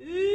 Ooh.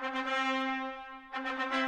Thank you.